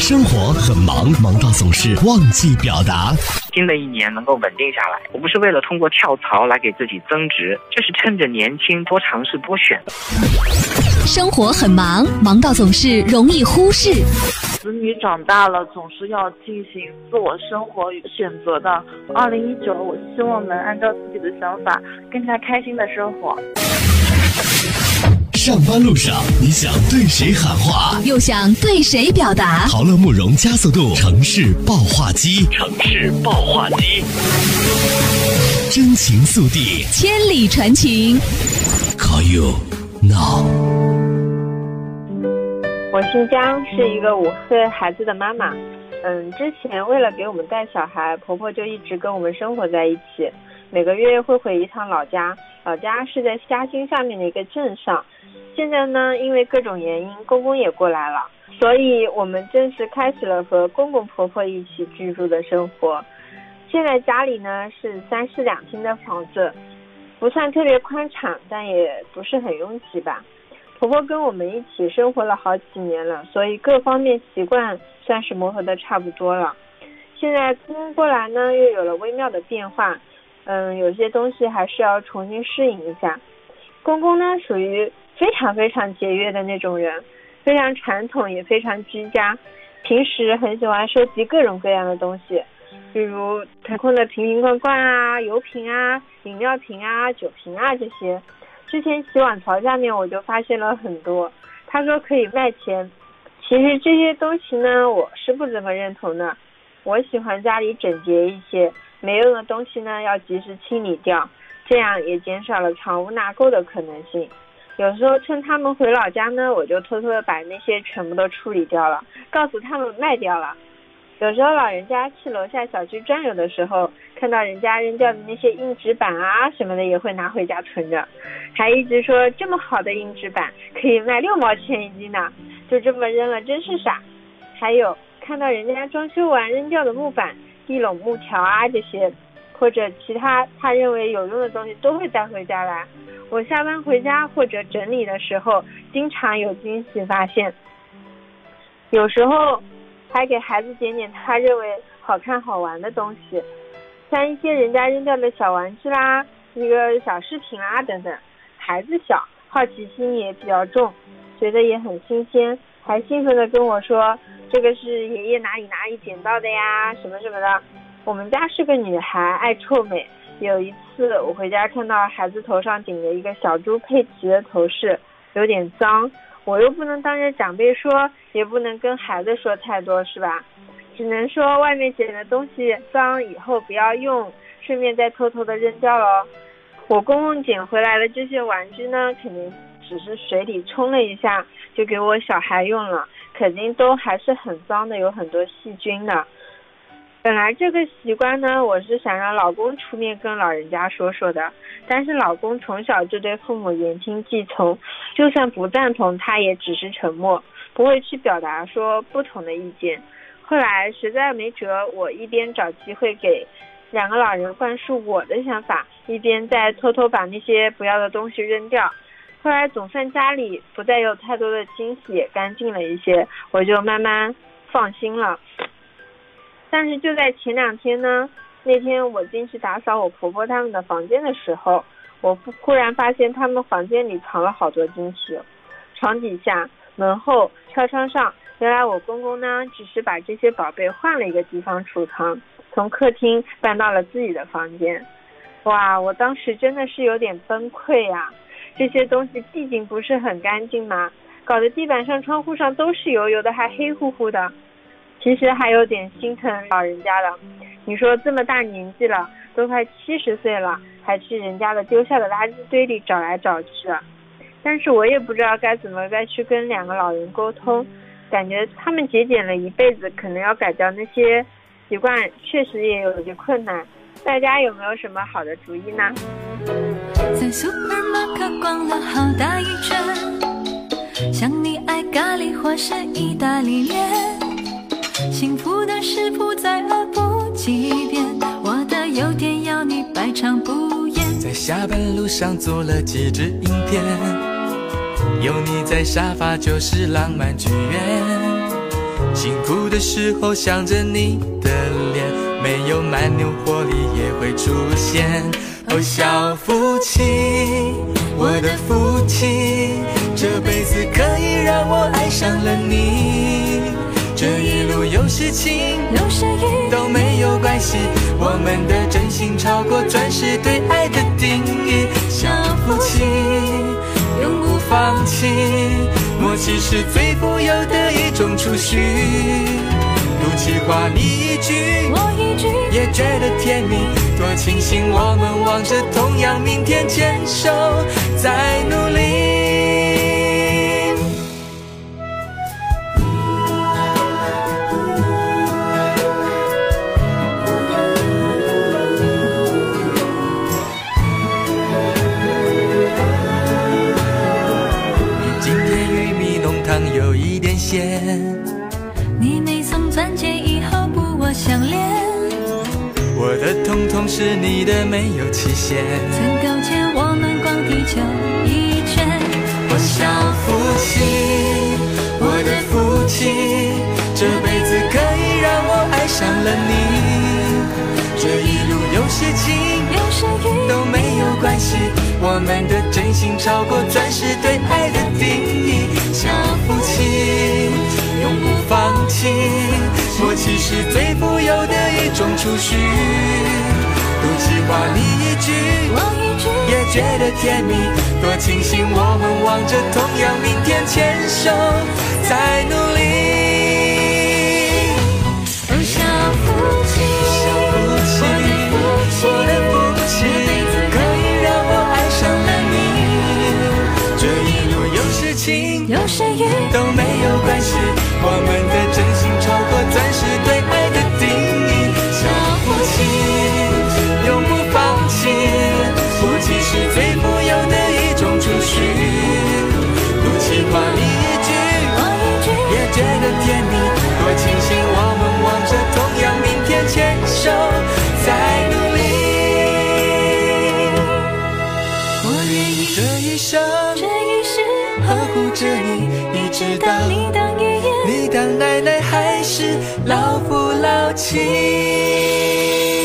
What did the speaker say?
生活很忙，忙到总是忘记表达。新的一年能够稳定下来，我不是为了通过跳槽来给自己增值，就是趁着年轻多尝试多选。生活很忙，忙到总是容易忽视。子女长大了，总是要进行自我生活与选择的。二零一九，我希望能按照自己的想法，更加开心的生活。上班路上，你想对谁喊话，又想对谁表达？豪乐慕容加速度城市爆话机，城市爆话机，真情速递，千里传情。Call you now。我姓江，是一个五岁孩子的妈妈。嗯，之前为了给我们带小孩，婆婆就一直跟我们生活在一起，每个月会回一趟老家。老家是在嘉兴下面的一个镇上。现在呢，因为各种原因，公公也过来了，所以我们正式开始了和公公婆婆一起居住的生活。现在家里呢是三室两厅的房子，不算特别宽敞，但也不是很拥挤吧。婆婆跟我们一起生活了好几年了，所以各方面习惯算是磨合的差不多了。现在公公过来呢，又有了微妙的变化，嗯，有些东西还是要重新适应一下。公公呢，属于。非常非常节约的那种人，非常传统也非常居家，平时很喜欢收集各种各样的东西，比如腾空的瓶瓶罐罐啊、油瓶啊、饮料瓶啊、酒瓶啊这些。之前洗碗槽下面我就发现了很多，他说可以卖钱。其实这些东西呢，我是不怎么认同的。我喜欢家里整洁一些，没用的东西呢要及时清理掉，这样也减少了藏污纳垢的可能性。有时候趁他们回老家呢，我就偷偷的把那些全部都处理掉了，告诉他们卖掉了。有时候老人家去楼下小区转悠的时候，看到人家扔掉的那些硬纸板啊什么的，也会拿回家存着，还一直说这么好的硬纸板可以卖六毛钱一斤呢，就这么扔了，真是傻。还有看到人家装修完扔掉的木板、地垄木条啊这些，或者其他他认为有用的东西，都会带回家来。我下班回家或者整理的时候，经常有惊喜发现。有时候还给孩子捡点他认为好看好玩的东西，像一些人家扔掉的小玩具啦、一个小饰品啦等等。孩子小，好奇心也比较重，觉得也很新鲜，还兴奋地跟我说：“这个是爷爷哪里哪里捡到的呀，什么什么的。”我们家是个女孩，爱臭美。有一次我回家看到孩子头上顶着一个小猪佩奇的头饰，有点脏，我又不能当着长辈说，也不能跟孩子说太多，是吧？只能说外面捡的东西脏，以后不要用，顺便再偷偷的扔掉喽。我公公捡回来的这些玩具呢，肯定只是水里冲了一下就给我小孩用了，肯定都还是很脏的，有很多细菌的。本来这个习惯呢，我是想让老公出面跟老人家说说的，但是老公从小就对父母言听计从，就算不赞同，他也只是沉默，不会去表达说不同的意见。后来实在没辙，我一边找机会给两个老人灌输我的想法，一边在偷偷把那些不要的东西扔掉。后来总算家里不再有太多的惊喜，干净了一些，我就慢慢放心了。但是就在前两天呢，那天我进去打扫我婆婆他们的房间的时候，我忽然发现他们房间里藏了好多惊喜，床底下、门后、飘窗上，原来我公公呢只是把这些宝贝换了一个地方储藏，从客厅搬到了自己的房间。哇，我当时真的是有点崩溃呀！这些东西毕竟不是很干净嘛，搞得地板上、窗户上都是油油的，还黑乎乎的。其实还有点心疼老人家的，你说这么大年纪了，都快七十岁了，还去人家的丢下的垃圾堆里找来找去，但是我也不知道该怎么再去跟两个老人沟通，感觉他们节俭了一辈子，可能要改掉那些习惯，确实也有些困难。大家有没有什么好的主意呢？在 supermarket 逛了好大一圈，像你爱咖喱或是意大利面。幸福的食谱再饿不几遍，我的优点要你百尝不厌。在下班路上做了几支影片，有你在沙发就是浪漫剧院。辛苦的时候想着你的脸，没有蛮牛活力也会出现。哦，小夫妻，我的福气，这辈子可以让我爱上了你。事情，都没有关系，我们的真心超过钻石对爱的定义。小夫妻，永不放弃，默契是最富有的一种储蓄。赌气话你一句，我一句，也觉得甜蜜，多庆幸我们望着同样明天，牵手在努力。有一点咸。你没送钻戒以后不我相恋，我的通通是你的，没有期限。曾勾肩我们逛地球一圈，我小夫妻，我的夫妻，这辈子可以让我爱上了你。这一路有些情，有时雨都没有关系，我们的真心超过钻石对爱一种储蓄。赌气话你一句，我一句，也觉得甜蜜，多庆幸我们望着同样明天，牵手在努力。哦小福气，小福气，我的福气，可以让我爱上了你。这一路有事情，有时雨都没有关系，我们的话你一句，我一句，也觉得甜蜜，多庆幸我们望着同样明天，牵手在努力。我愿意这一生这一世呵护着你，一直到你当爷爷，你当奶奶，还是老夫老妻。